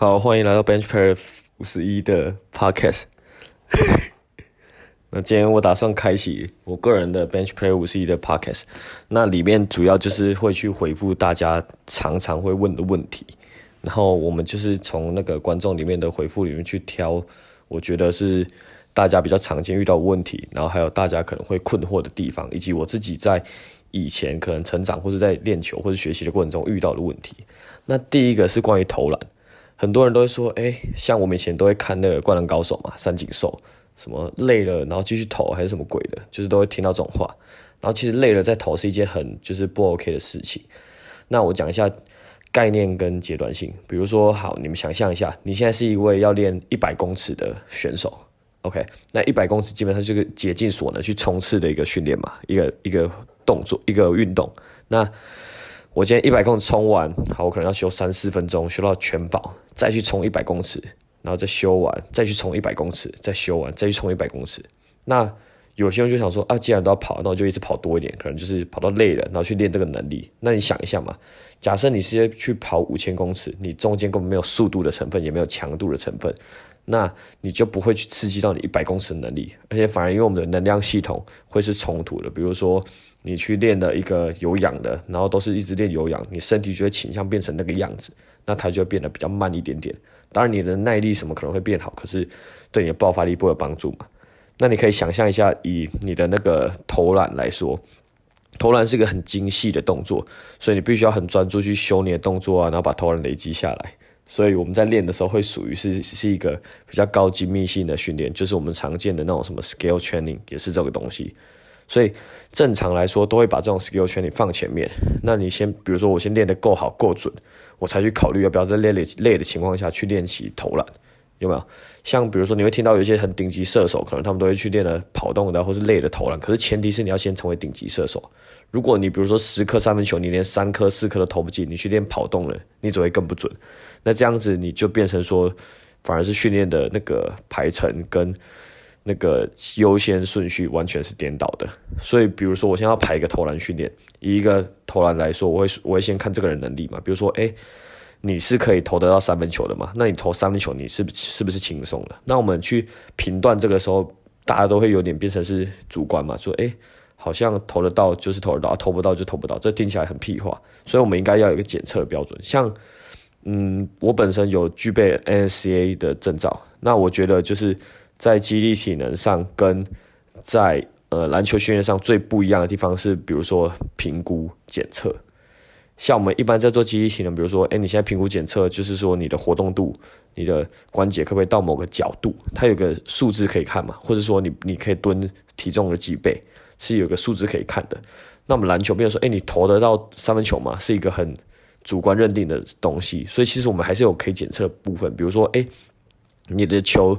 好，欢迎来到 Bench Pair 五十一的 Podcast。那今天我打算开启我个人的 Bench Pair 五十一的 Podcast。那里面主要就是会去回复大家常常会问的问题，然后我们就是从那个观众里面的回复里面去挑，我觉得是大家比较常见遇到问题，然后还有大家可能会困惑的地方，以及我自己在以前可能成长或是在练球或者学习的过程中遇到的问题。那第一个是关于投篮，很多人都会说，哎，像我们以前都会看那个《灌篮高手》嘛，三井寿。什么累了，然后继续投还是什么鬼的，就是都会听到这种话。然后其实累了再投是一件很就是不 OK 的事情。那我讲一下概念跟阶段性。比如说，好，你们想象一下，你现在是一位要练一百公尺的选手，OK？那一百公尺基本上就是竭尽所能去冲刺的一个训练嘛，一个一个动作，一个运动。那我今天一百公尺冲完，好，我可能要休三四分钟，休到全饱，再去冲一百公尺。然后再修完，再去冲一百公尺，再修完，再去冲一百公尺。那有些人就想说啊，既然都要跑，那我就一直跑多一点，可能就是跑到累了，然后去练这个能力。那你想一下嘛，假设你是去跑五千公尺，你中间根本没有速度的成分，也没有强度的成分，那你就不会去刺激到你一百公尺的能力，而且反而因为我们的能量系统会是冲突的。比如说你去练了一个有氧的，然后都是一直练有氧，你身体就会倾向变成那个样子，那它就会变得比较慢一点点。当然，你的耐力什么可能会变好，可是对你的爆发力不会有帮助嘛？那你可以想象一下，以你的那个投篮来说，投篮是一个很精细的动作，所以你必须要很专注去修你的动作啊，然后把投篮累积下来。所以我们在练的时候会属于是是一个比较高精密性的训练，就是我们常见的那种什么 scale training 也是这个东西。所以正常来说都会把这种 skill training 放前面。那你先，比如说我先练得够好够准。我才去考虑要不要在累累累的情况下去练习投篮，有没有？像比如说你会听到有一些很顶级射手，可能他们都会去练了跑动的或是累的投篮。可是前提是你要先成为顶级射手。如果你比如说十颗三分球，你连三颗四颗都投不进，你去练跑动了，你只会更不准。那这样子你就变成说，反而是训练的那个排程跟。那个优先顺序完全是颠倒的，所以比如说我现在要排一个投篮训练，以一个投篮来说，我会我会先看这个人能力嘛，比如说，哎，你是可以投得到三分球的嘛？那你投三分球，你是不是不是轻松的？那我们去评断这个时候，大家都会有点变成是主观嘛，说，哎，好像投得到就是投得到，投不到就投不到，这听起来很屁话。所以我们应该要有一个检测的标准，像，嗯，我本身有具备 NCA 的证照，那我觉得就是。在肌力体能上跟在呃篮球训练上最不一样的地方是，比如说评估检测。像我们一般在做肌力体能，比如说，哎，你现在评估检测就是说你的活动度、你的关节可不可以到某个角度，它有个数字可以看嘛？或者说你你可以蹲体重的几倍，是有个数字可以看的。那我们篮球，比如说，哎，你投得到三分球嘛，是一个很主观认定的东西。所以其实我们还是有可以检测的部分，比如说，哎，你的球。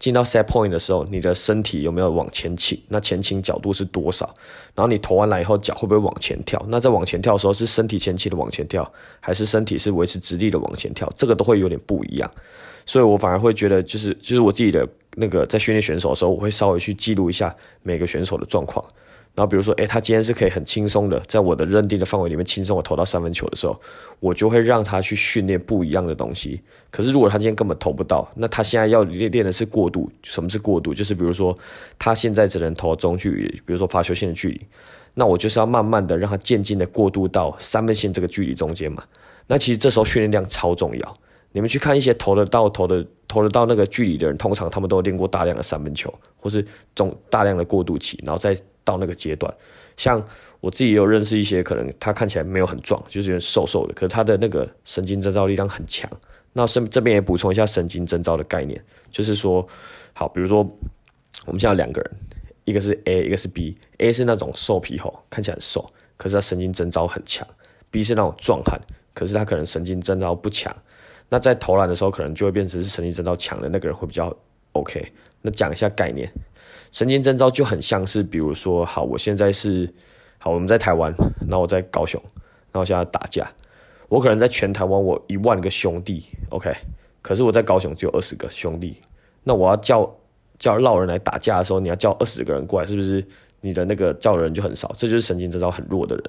进到 set point 的时候，你的身体有没有往前倾？那前倾角度是多少？然后你投完篮以后，脚会不会往前跳？那在往前跳的时候，是身体前倾的往前跳，还是身体是维持直立的往前跳？这个都会有点不一样。所以我反而会觉得，就是就是我自己的那个在训练选手的时候，我会稍微去记录一下每个选手的状况。然后比如说，诶，他今天是可以很轻松的，在我的认定的范围里面轻松的投到三分球的时候，我就会让他去训练不一样的东西。可是如果他今天根本投不到，那他现在要练练的是过渡。什么是过渡？就是比如说他现在只能投中距离，比如说发球线的距离，那我就是要慢慢的让他渐进的过渡到三分线这个距离中间嘛。那其实这时候训练量超重要。你们去看一些投得到、投的投得到那个距离的人，通常他们都练过大量的三分球，或是中大量的过渡期，然后再。到那个阶段，像我自己也有认识一些，可能他看起来没有很壮，就是有点瘦瘦的，可是他的那个神经征召力量很强。那这这边也补充一下神经征召的概念，就是说，好，比如说我们现在两个人，一个是 A，一个是 B，A 是那种瘦皮猴，看起来很瘦，可是他神经征召很强；B 是那种壮汉，可是他可能神经征召不强。那在投篮的时候，可能就会变成是神经征兆强的那个人会比较 OK。那讲一下概念。神经征兆就很像是，比如说，好，我现在是好，我们在台湾，然后我在高雄，然后现在打架，我可能在全台湾我一万个兄弟，OK，可是我在高雄只有二十个兄弟，那我要叫叫老人来打架的时候，你要叫二十个人过来，是不是？你的那个叫人就很少，这就是神经征兆很弱的人。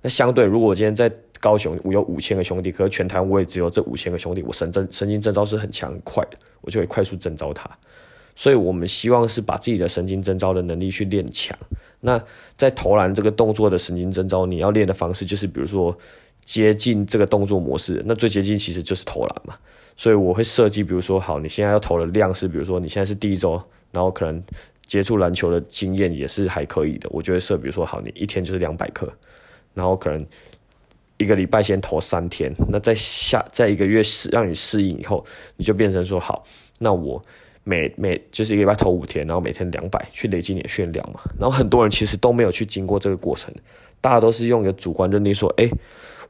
那相对，如果我今天在高雄，我有五千个兄弟，可是全台我也只有这五千个兄弟，我神征神经征兆是很强很快的，我就会快速征召他。所以我们希望是把自己的神经征召的能力去练强。那在投篮这个动作的神经征召，你要练的方式就是，比如说接近这个动作模式，那最接近其实就是投篮嘛。所以我会设计，比如说，好，你现在要投的量是，比如说你现在是第一周，然后可能接触篮球的经验也是还可以的，我就会设，比如说，好，你一天就是两百克，然后可能一个礼拜先投三天，那在下在一个月适让你适应以后，你就变成说，好，那我。每每就是一个礼拜投五天，然后每天两百去累积你的训练量嘛。然后很多人其实都没有去经过这个过程，大家都是用一个主观认定说，哎，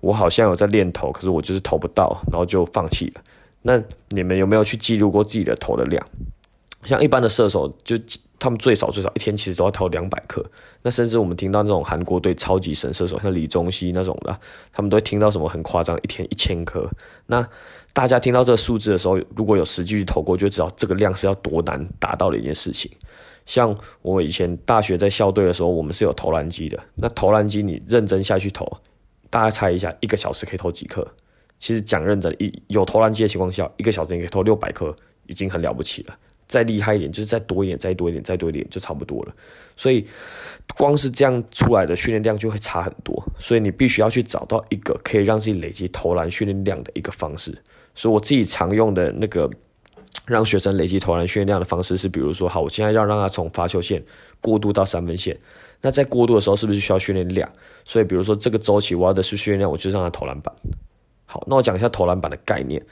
我好像有在练投，可是我就是投不到，然后就放弃了。那你们有没有去记录过自己的投的量？像一般的射手就。他们最少最少一天其实都要投两百克，那甚至我们听到那种韩国队超级神射手，像李宗熙那种的，他们都会听到什么很夸张，一天一千颗。那大家听到这个数字的时候，如果有实际去投过，就知道这个量是要多难达到的一件事情。像我以前大学在校队的时候，我们是有投篮机的。那投篮机你认真下去投，大家猜一下，一个小时可以投几克？其实讲认真，一有投篮机的情况下，一个小时你可以投六百克，已经很了不起了。再厉害一点，就是再多一点，再多一点，再多一点，就差不多了。所以，光是这样出来的训练量就会差很多。所以，你必须要去找到一个可以让自己累积投篮训练量的一个方式。所以，我自己常用的那个让学生累积投篮训练量的方式是，比如说，好，我现在要让他从发球线过渡到三分线。那在过渡的时候，是不是需要训练量？所以，比如说这个周期我要的是训练量，我就让他投篮板。好，那我讲一下投篮板的概念。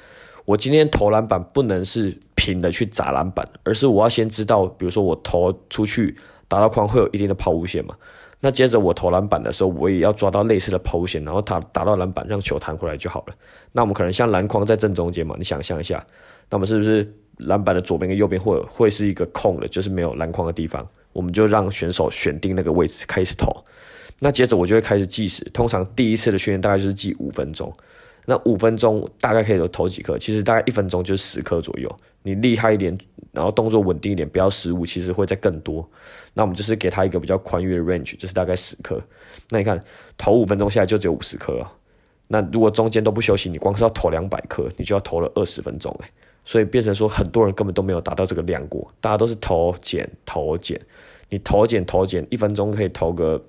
我今天投篮板不能是平的去砸篮板，而是我要先知道，比如说我投出去打到框会有一定的抛物线嘛。那接着我投篮板的时候，我也要抓到类似的抛物线，然后打打到篮板，让球弹回来就好了。那我们可能像篮筐在正中间嘛，你想象一下，那么是不是篮板的左边跟右边会会是一个空的，就是没有篮筐的地方？我们就让选手选定那个位置开始投。那接着我就会开始计时，通常第一次的训练大概就是计五分钟。那五分钟大概可以投几颗？其实大概一分钟就是十颗左右。你厉害一点，然后动作稳定一点，不要失误，其实会再更多。那我们就是给他一个比较宽裕的 range，就是大概十颗。那你看投五分钟下来就只有五十颗啊。那如果中间都不休息，你光是要投两百颗，你就要投了二十分钟诶。所以变成说很多人根本都没有达到这个量过，大家都是投减投减，你投减投减，一分钟可以投个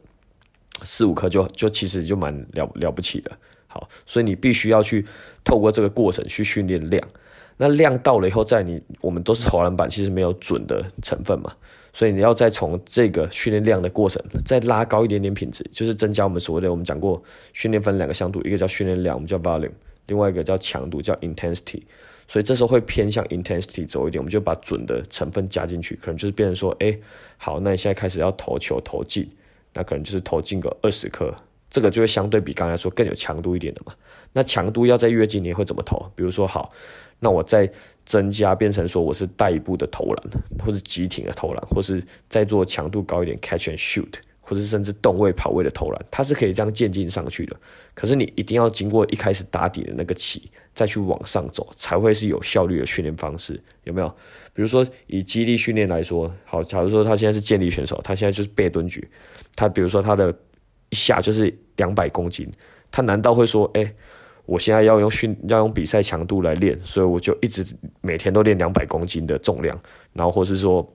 四五颗就就其实就蛮了了不起的。好，所以你必须要去透过这个过程去训练量，那量到了以后，在你我们都是投篮板，其实没有准的成分嘛，所以你要再从这个训练量的过程再拉高一点点品质，就是增加我们所谓的我们讲过训练分两个向度，一个叫训练量，我们叫 volume，另外一个叫强度叫 intensity，所以这时候会偏向 intensity 走一点，我们就把准的成分加进去，可能就是变成说，哎，好，那你现在开始要投球投进，那可能就是投进个二十颗。这个就会相对比刚才说更有强度一点的嘛。那强度要在越近，你会怎么投？比如说，好，那我再增加变成说我是带一步的投篮，或是急停的投篮，或是再做强度高一点 catch and shoot，或者是甚至动位跑位的投篮，它是可以这样渐进上去的。可是你一定要经过一开始打底的那个起，再去往上走，才会是有效率的训练方式，有没有？比如说以肌力训练来说，好，假如说他现在是健力选手，他现在就是背蹲举，他比如说他的。一下就是两百公斤，他难道会说：“哎，我现在要用训，要用比赛强度来练，所以我就一直每天都练两百公斤的重量，然后或是说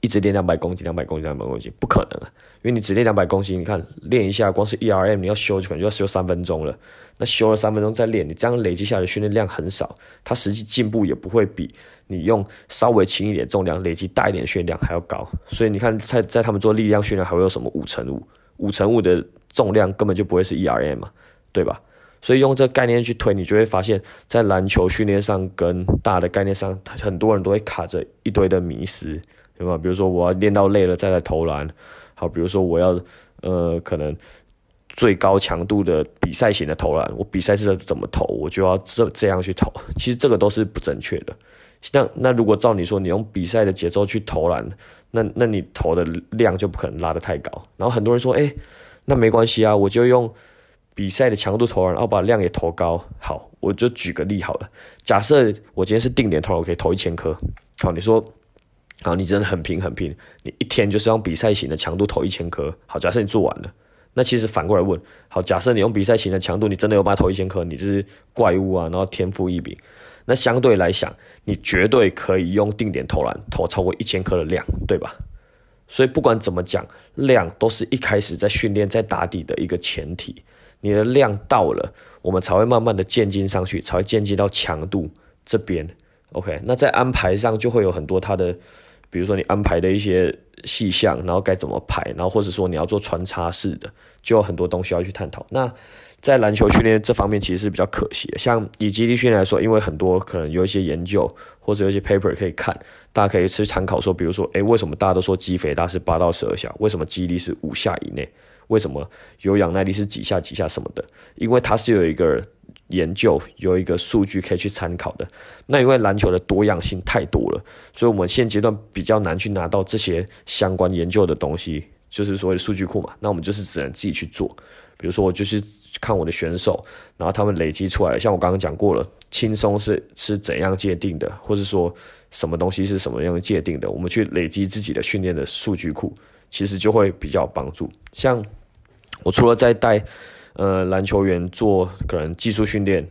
一直练两百公斤、两百公斤、两百公斤，不可能啊！因为你只练两百公斤，你看练一下，光是 E R M 你要修就可能就要修三分钟了。那修了三分钟再练，你这样累积下来的训练量很少，它实际进步也不会比你用稍微轻一点重量累积大一点训练量还要高。所以你看，在在他们做力量训练还会有什么五乘五？五乘五的重量根本就不会是 E R M 嘛，对吧？所以用这个概念去推，你就会发现，在篮球训练上跟大的概念上，很多人都会卡着一堆的迷失，对吧？比如说我要练到累了再来投篮，好，比如说我要呃可能最高强度的比赛型的投篮，我比赛是怎么投，我就要这这样去投，其实这个都是不正确的。那那如果照你说，你用比赛的节奏去投篮，那那你投的量就不可能拉得太高。然后很多人说，哎，那没关系啊，我就用比赛的强度投篮，然后把量也投高。好，我就举个例好了。假设我今天是定点投篮，我可以投一千颗。好，你说，好，你真的很拼很拼，你一天就是用比赛型的强度投一千颗。好，假设你做完了，那其实反过来问，好，假设你用比赛型的强度，你真的有办法投一千颗，你就是怪物啊，然后天赋异禀。那相对来讲，你绝对可以用定点投篮投超过一千颗的量，对吧？所以不管怎么讲，量都是一开始在训练在打底的一个前提。你的量到了，我们才会慢慢的渐进上去，才会渐进到强度这边。OK，那在安排上就会有很多它的，比如说你安排的一些细项，然后该怎么排，然后或者说你要做穿插式的，就有很多东西要去探讨。那在篮球训练这方面其实是比较可惜的。像以基地训练来说，因为很多可能有一些研究或者有一些 paper 可以看，大家可以去参考。说，比如说，诶，为什么大家都说肌肥大是八到十二下？为什么肌力是五下以内？为什么有氧耐力是几下几下什么的？因为它是有一个研究，有一个数据可以去参考的。那因为篮球的多样性太多了，所以我们现阶段比较难去拿到这些相关研究的东西，就是所谓的数据库嘛。那我们就是只能自己去做。比如说，我就是看我的选手，然后他们累积出来，像我刚刚讲过了，轻松是是怎样界定的，或者说什么东西是什么样界定的，我们去累积自己的训练的数据库，其实就会比较有帮助。像我除了在带呃篮球员做可能技术训练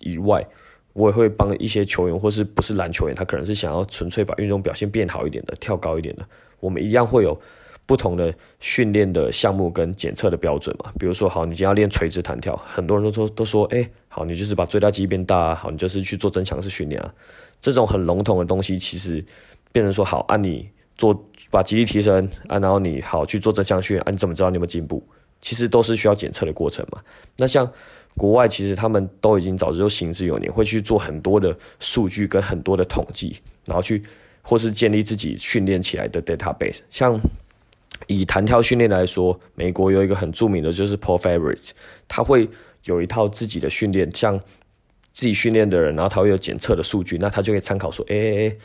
以外，我也会帮一些球员，或是不是篮球员，他可能是想要纯粹把运动表现变好一点的，跳高一点的，我们一样会有。不同的训练的项目跟检测的标准嘛，比如说，好，你今天要练垂直弹跳，很多人都说都说，哎，好，你就是把最大肌变大啊，好，你就是去做增强式训练啊，这种很笼统的东西，其实变成说，好，按你做把肌力提升，啊，然后你好去做增强训练，啊，你怎么知道你有没有进步？其实都是需要检测的过程嘛。那像国外，其实他们都已经早就行之有年，会去做很多的数据跟很多的统计，然后去或是建立自己训练起来的 database，像。以弹跳训练来说，美国有一个很著名的，就是 Paul f a v o r i t 他会有一套自己的训练，像自己训练的人，然后他会有检测的数据，那他就可以参考说，哎哎哎，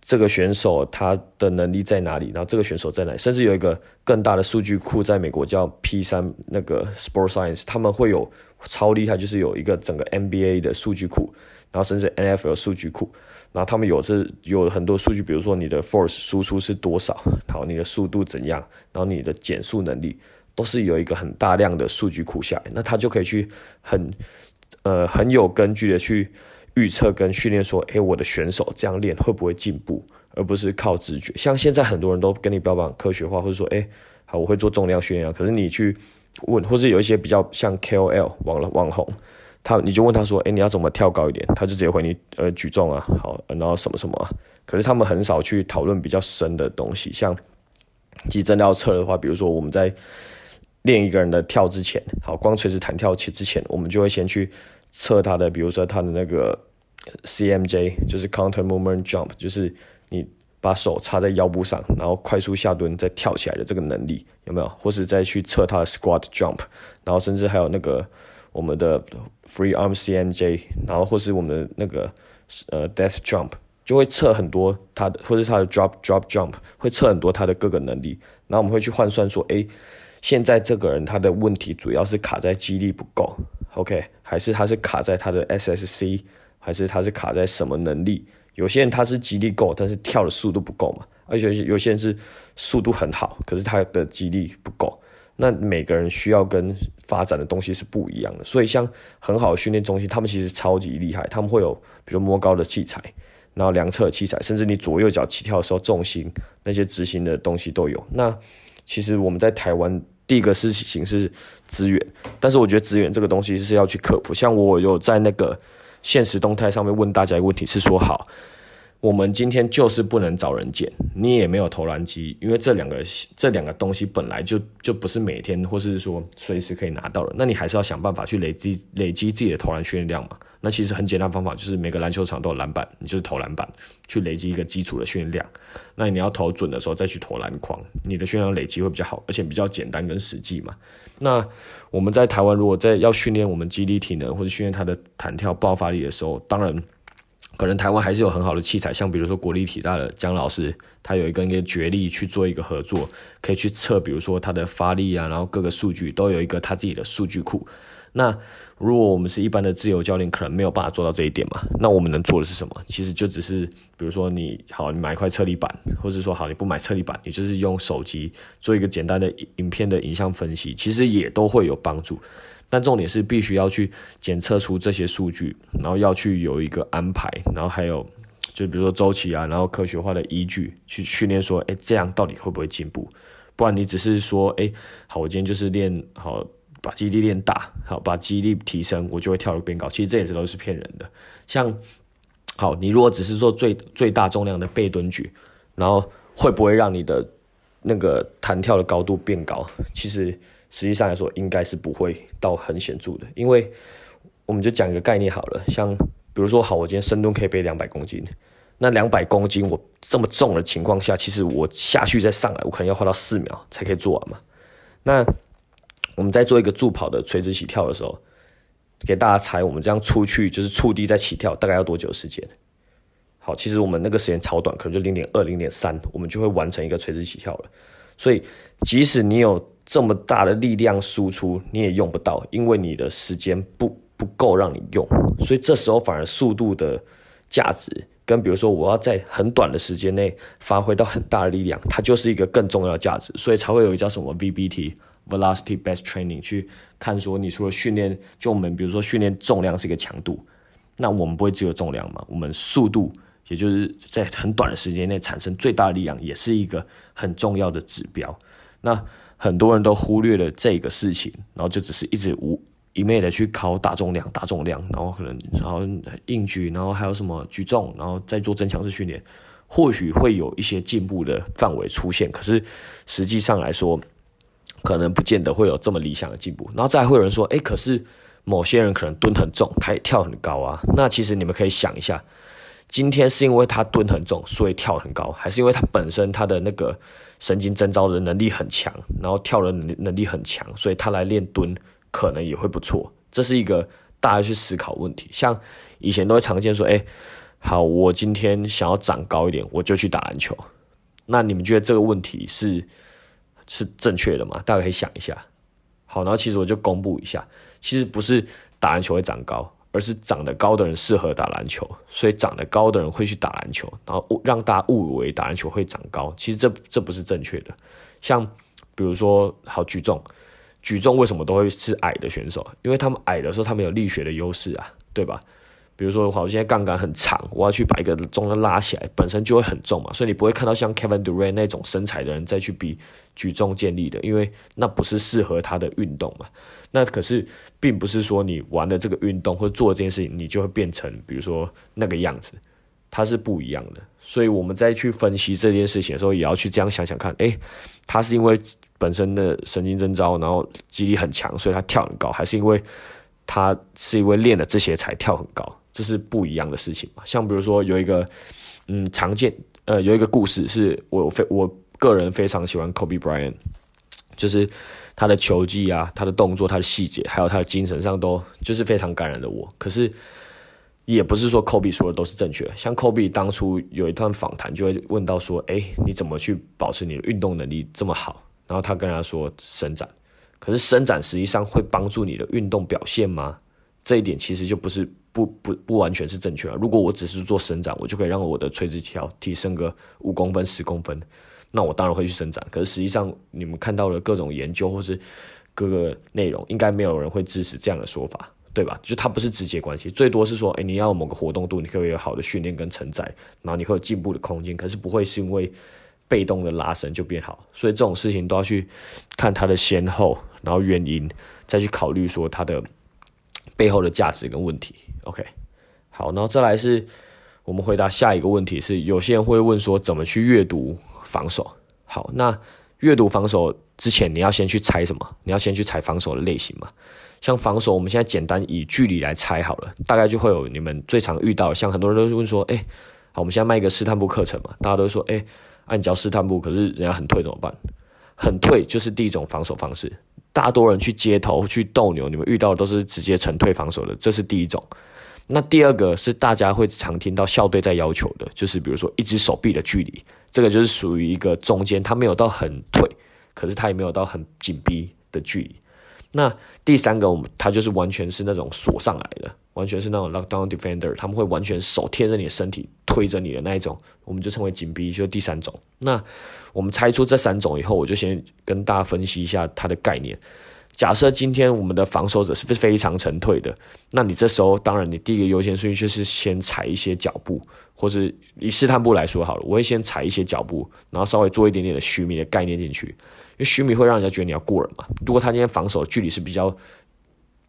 这个选手他的能力在哪里？然后这个选手在哪里？甚至有一个更大的数据库，在美国叫 P 三那个 Sport Science，他们会有超厉害，就是有一个整个 NBA 的数据库，然后甚至 NFL 数据库。然后他们有这有很多数据，比如说你的 force 输出是多少，好，你的速度怎样，然后你的减速能力，都是有一个很大量的数据库下来，那他就可以去很呃很有根据的去预测跟训练说，诶，我的选手这样练会不会进步，而不是靠直觉。像现在很多人都跟你标榜科学化，或者说，诶，好，我会做重量训练啊，可是你去问，或是有一些比较像 KOL 网网红。他你就问他说，哎，你要怎么跳高一点？他就直接回你，呃，举重啊，好，然后什么什么。可是他们很少去讨论比较深的东西，像，其实真要测的话，比如说我们在练一个人的跳之前，好，光垂直弹跳起之前，我们就会先去测他的，比如说他的那个 CMJ，就是 Counter Movement Jump，就是你把手插在腰部上，然后快速下蹲再跳起来的这个能力有没有？或是再去测他的 Squat Jump，然后甚至还有那个。我们的 free arm C M J，然后或是我们的那个呃 death jump，就会测很多他的，或者他的 drop drop jump，会测很多他的各个能力。然后我们会去换算说，哎，现在这个人他的问题主要是卡在肌力不够，OK，还是他是卡在他的 SSC，还是他是卡在什么能力？有些人他是肌力够，但是跳的速度不够嘛，而且有些人是速度很好，可是他的肌力不够。那每个人需要跟发展的东西是不一样的，所以像很好的训练中心，他们其实超级厉害，他们会有比如摸高的器材，然后量测器材，甚至你左右脚起跳的时候重心那些执行的东西都有。那其实我们在台湾第一个事情是资源，但是我觉得资源这个东西是要去克服。像我有在那个现实动态上面问大家一个问题，是说好。我们今天就是不能找人捡，你也没有投篮机，因为这两个这两个东西本来就就不是每天或是说随时可以拿到的，那你还是要想办法去累积累积自己的投篮训练量嘛。那其实很简单方法就是每个篮球场都有篮板，你就是投篮板去累积一个基础的训练量。那你要投准的时候再去投篮筐，你的训练量累积会比较好，而且比较简单跟实际嘛。那我们在台湾如果在要训练我们肌力体能或者训练它的弹跳爆发力的时候，当然。可能台湾还是有很好的器材，像比如说国立体大的姜老师，他有一个一个绝力去做一个合作，可以去测，比如说他的发力啊，然后各个数据都有一个他自己的数据库。那如果我们是一般的自由教练，可能没有办法做到这一点嘛？那我们能做的是什么？其实就只是，比如说你好，你买一块测力板，或者说好，你不买测力板，你就是用手机做一个简单的影片的影像分析，其实也都会有帮助。但重点是必须要去检测出这些数据，然后要去有一个安排，然后还有就比如说周期啊，然后科学化的依据去训练，说，哎，这样到底会不会进步？不然你只是说，哎，好，我今天就是练好。把肌力练大，好，把肌力提升，我就会跳得变高。其实这也是都是骗人的。像，好，你如果只是做最最大重量的背蹲举，然后会不会让你的那个弹跳的高度变高？其实实际上来说，应该是不会到很显著的。因为我们就讲一个概念好了，像比如说，好，我今天深蹲可以背两百公斤，那两百公斤我这么重的情况下，其实我下去再上来，我可能要花到四秒才可以做完嘛。那我们在做一个助跑的垂直起跳的时候，给大家猜，我们这样出去就是触地再起跳，大概要多久时间？好，其实我们那个时间超短，可能就零点二、零点三，我们就会完成一个垂直起跳了。所以，即使你有这么大的力量输出，你也用不到，因为你的时间不不够让你用。所以这时候反而速度的价值，跟比如说我要在很短的时间内发挥到很大的力量，它就是一个更重要的价值。所以才会有一叫什么 VBT。Velocity based training 去看说，你除了训练，就我们比如说训练重量是一个强度，那我们不会只有重量嘛？我们速度，也就是在很短的时间内产生最大力量，也是一个很重要的指标。那很多人都忽略了这个事情，然后就只是一直无一昧的去考大重量、大重量，然后可能然后硬举，然后还有什么举重，然后再做增强式训练，或许会有一些进步的范围出现，可是实际上来说。可能不见得会有这么理想的进步，然后再会有人说，哎，可是某些人可能蹲很重，他也跳很高啊。那其实你们可以想一下，今天是因为他蹲很重，所以跳很高，还是因为他本身他的那个神经征召的能力很强，然后跳的能力很强，所以他来练蹲可能也会不错。这是一个大家去思考问题。像以前都会常见说，哎，好，我今天想要长高一点，我就去打篮球。那你们觉得这个问题是？是正确的吗？大家可以想一下。好，然后其实我就公布一下，其实不是打篮球会长高，而是长得高的人适合打篮球，所以长得高的人会去打篮球，然后让大家误以为打篮球会长高，其实这这不是正确的。像比如说，好举重，举重为什么都会是矮的选手？因为他们矮的时候，他们有力学的优势啊，对吧？比如说，好，现在杠杆很长，我要去把一个重量拉起来，本身就会很重嘛，所以你不会看到像 Kevin Durant 那种身材的人再去比举重健力的，因为那不是适合他的运动嘛。那可是并不是说你玩的这个运动或做这件事情，你就会变成比如说那个样子，它是不一样的。所以我们再去分析这件事情的时候，也要去这样想想看，诶，他是因为本身的神经征召，然后肌力很强，所以他跳很高，还是因为他是因为练了这些才跳很高？这是不一样的事情嘛？像比如说有一个，嗯，常见，呃，有一个故事是我非我个人非常喜欢 Kobe Bryant，就是他的球技啊，他的动作，他的细节，还有他的精神上都就是非常感染了我。可是也不是说 Kobe 说的都是正确的。像 Kobe 当初有一段访谈就会问到说，哎，你怎么去保持你的运动能力这么好？然后他跟他说伸展，可是伸展实际上会帮助你的运动表现吗？这一点其实就不是。不不不完全是正确啊！如果我只是做伸展，我就可以让我的垂直跳提升个五公分、十公分，那我当然会去伸展。可是实际上，你们看到了各种研究或是各个内容，应该没有人会支持这样的说法，对吧？就它不是直接关系，最多是说，哎，你要某个活动度，你可以有好的训练跟承载，然后你会有进步的空间。可是不会是因为被动的拉伸就变好，所以这种事情都要去看它的先后，然后原因，再去考虑说它的。背后的价值跟问题，OK，好，然后再来是我们回答下一个问题是，有些人会问说怎么去阅读防守？好，那阅读防守之前你要先去猜什么？你要先去猜防守的类型嘛？像防守，我们现在简单以距离来猜好了，大概就会有你们最常遇到，像很多人都会问说，哎，好，我们现在卖一个试探步课程嘛，大家都说，哎，按教试探步，可是人家很退怎么办？很退就是第一种防守方式。大多人去街头去斗牛，你们遇到的都是直接沉退防守的，这是第一种。那第二个是大家会常听到校队在要求的，就是比如说一只手臂的距离，这个就是属于一个中间，它没有到很退，可是它也没有到很紧逼的距离。那第三个，我们他就是完全是那种锁上来的，完全是那种 lockdown defender，他们会完全手贴着你的身体推着你的那一种，我们就称为紧逼，就第三种。那我们猜出这三种以后，我就先跟大家分析一下它的概念。假设今天我们的防守者是非常沉退的，那你这时候当然你第一个优先顺序就是先踩一些脚步，或者以试探步来说好了，我会先踩一些脚步，然后稍微做一点点的虚弥的概念进去，因为虚弥会让人家觉得你要过人嘛。如果他今天防守距离是比较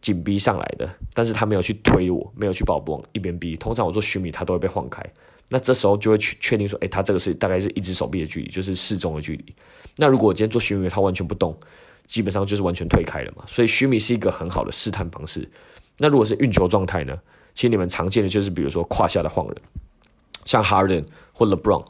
紧逼上来的，但是他没有去推我，没有去把我往一边逼，通常我做虚弥他都会被晃开，那这时候就会去确定说，哎，他这个是大概是一只手臂的距离，就是适中的距离。那如果我今天做虚弥，他完全不动。基本上就是完全退开了嘛，所以虚弥是一个很好的试探方式。那如果是运球状态呢？其实你们常见的就是比如说胯下的晃人，像 Harden 或 LeBron，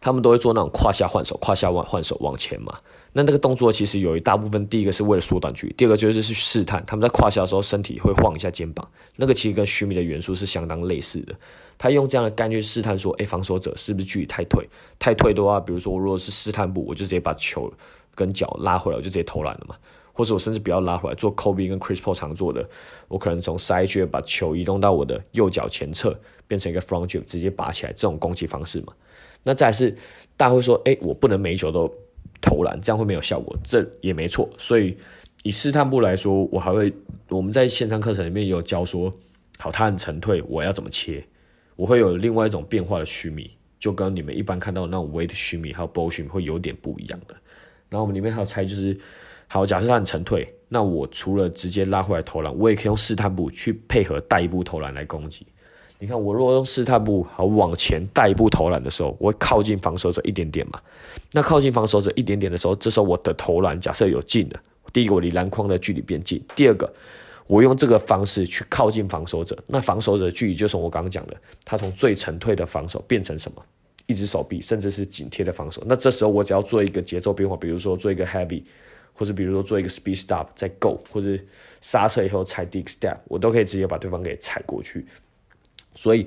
他们都会做那种胯下换手、胯下换换手往前嘛。那那个动作其实有一大部分，第一个是为了缩短距离，第二个就是是试探。他们在胯下的时候，身体会晃一下肩膀，那个其实跟虚弥的元素是相当类似的。他用这样的概念试探说，哎，防守者是不是距离太退？太退的话，比如说我如果是试探步，我就直接把球。跟脚拉回来，我就直接投篮了嘛。或者我甚至不要拉回来，做 Kobe 跟 Chris Paul 常做的，我可能从 side j 把球移动到我的右脚前侧，变成一个 front Jump 直接拔起来，这种攻击方式嘛。那再是大家会说，哎，我不能每一球都投篮，这样会没有效果。这也没错。所以以试探步来说，我还会我们在线上课程里面有教说，好，他很沉退，我要怎么切？我会有另外一种变化的虚米，就跟你们一般看到那种 weight 虚米还有 ball 虚米会有点不一样的。然后我们里面还有猜，就是好，假设他很沉退，那我除了直接拉回来投篮，我也可以用试探步去配合带一步投篮来攻击。你看，我如果用试探步好往前带一步投篮的时候，我会靠近防守者一点点嘛。那靠近防守者一点点的时候，这时候我的投篮假设有进了，第一个我离篮筐的距离变近，第二个我用这个方式去靠近防守者，那防守者的距离就从我刚刚讲的，他从最沉退的防守变成什么？一只手臂，甚至是紧贴的防守。那这时候我只要做一个节奏变化，比如说做一个 heavy，或者比如说做一个 speed stop 再 go，或者刹车以后踩 dig step，我都可以直接把对方给踩过去。所以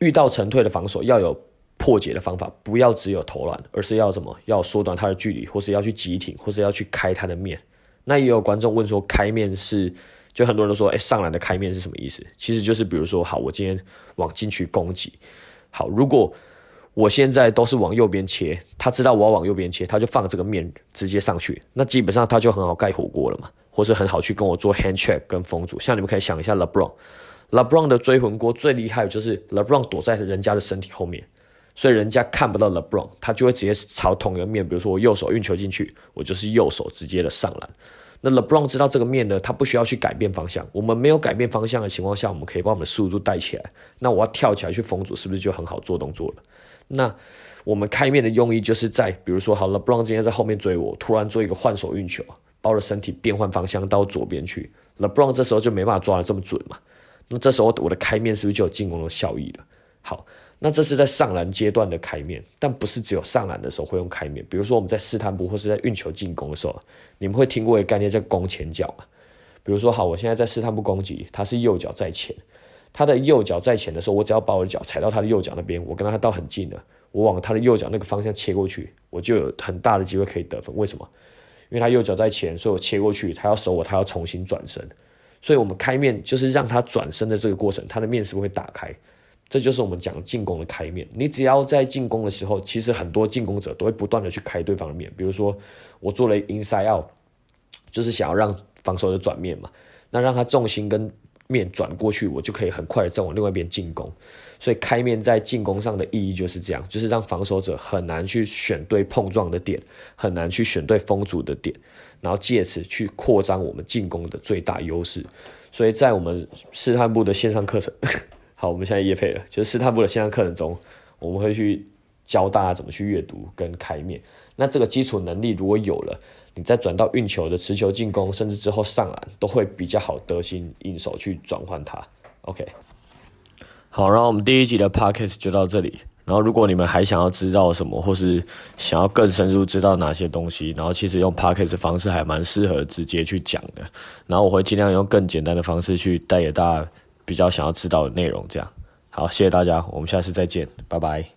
遇到沉退的防守，要有破解的方法，不要只有投篮，而是要什么？要缩短它的距离，或是要去急停，或是要去开它的面。那也有观众问说，开面是？就很多人都说，哎，上篮的开面是什么意思？其实就是比如说，好，我今天往禁区攻击，好，如果我现在都是往右边切，他知道我要往右边切，他就放这个面直接上去，那基本上他就很好盖火锅了嘛，或是很好去跟我做 hand check 跟封阻。像你们可以想一下，LeBron，LeBron 的追魂锅最厉害就是 LeBron 躲在人家的身体后面，所以人家看不到 LeBron，他就会直接朝同一个面，比如说我右手运球进去，我就是右手直接的上篮。那 LeBron 知道这个面呢，他不需要去改变方向。我们没有改变方向的情况下，我们可以把我们的速度带起来。那我要跳起来去封阻，是不是就很好做动作了？那我们开面的用意就是在，比如说，好了，LeBron 今天在后面追我，突然做一个换手运球，把我身体变换方向到左边去，LeBron 这时候就没办法抓的这么准嘛。那这时候我的开面是不是就有进攻的效益了？好，那这是在上篮阶段的开面，但不是只有上篮的时候会用开面。比如说我们在试探步或是在运球进攻的时候，你们会听过一个概念叫攻前脚嘛？比如说，好，我现在在试探步攻击，他是右脚在前。他的右脚在前的时候，我只要把我的脚踩到他的右脚那边，我跟他到很近了，我往他的右脚那个方向切过去，我就有很大的机会可以得分。为什么？因为他右脚在前，所以我切过去，他要守我，他要重新转身。所以我们开面就是让他转身的这个过程，他的面是不是会打开？这就是我们讲进攻的开面。你只要在进攻的时候，其实很多进攻者都会不断的去开对方的面。比如说我做了 inside out，就是想要让防守的转面嘛，那让他重心跟。面转过去，我就可以很快的再往另外一边进攻。所以开面在进攻上的意义就是这样，就是让防守者很难去选对碰撞的点，很难去选对封阻的点，然后借此去扩张我们进攻的最大优势。所以在我们试探部的线上课程，好，我们现在夜配了，就是试探部的线上课程中，我们会去教大家怎么去阅读跟开面。那这个基础能力如果有了，你再转到运球的持球进攻，甚至之后上篮，都会比较好得心应手去转换它。OK，好，然后我们第一集的 Podcast 就到这里。然后如果你们还想要知道什么，或是想要更深入知道哪些东西，然后其实用 Podcast 方式还蛮适合直接去讲的。然后我会尽量用更简单的方式去带给大家比较想要知道的内容。这样，好，谢谢大家，我们下次再见，拜拜。